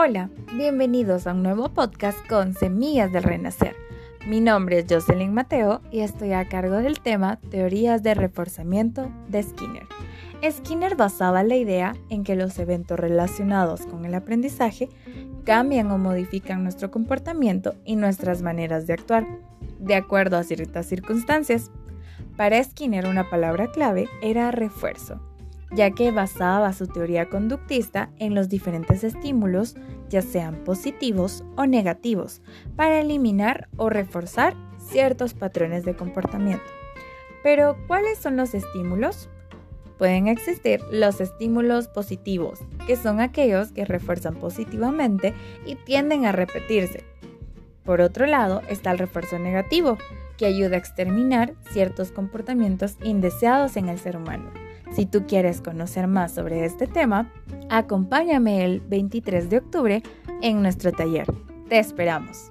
Hola, bienvenidos a un nuevo podcast con Semillas del Renacer. Mi nombre es Jocelyn Mateo y estoy a cargo del tema Teorías de reforzamiento de Skinner. Skinner basaba la idea en que los eventos relacionados con el aprendizaje cambian o modifican nuestro comportamiento y nuestras maneras de actuar, de acuerdo a ciertas circunstancias. Para Skinner una palabra clave era refuerzo ya que basaba su teoría conductista en los diferentes estímulos, ya sean positivos o negativos, para eliminar o reforzar ciertos patrones de comportamiento. Pero, ¿cuáles son los estímulos? Pueden existir los estímulos positivos, que son aquellos que refuerzan positivamente y tienden a repetirse. Por otro lado está el refuerzo negativo, que ayuda a exterminar ciertos comportamientos indeseados en el ser humano. Si tú quieres conocer más sobre este tema, acompáñame el 23 de octubre en nuestro taller. Te esperamos.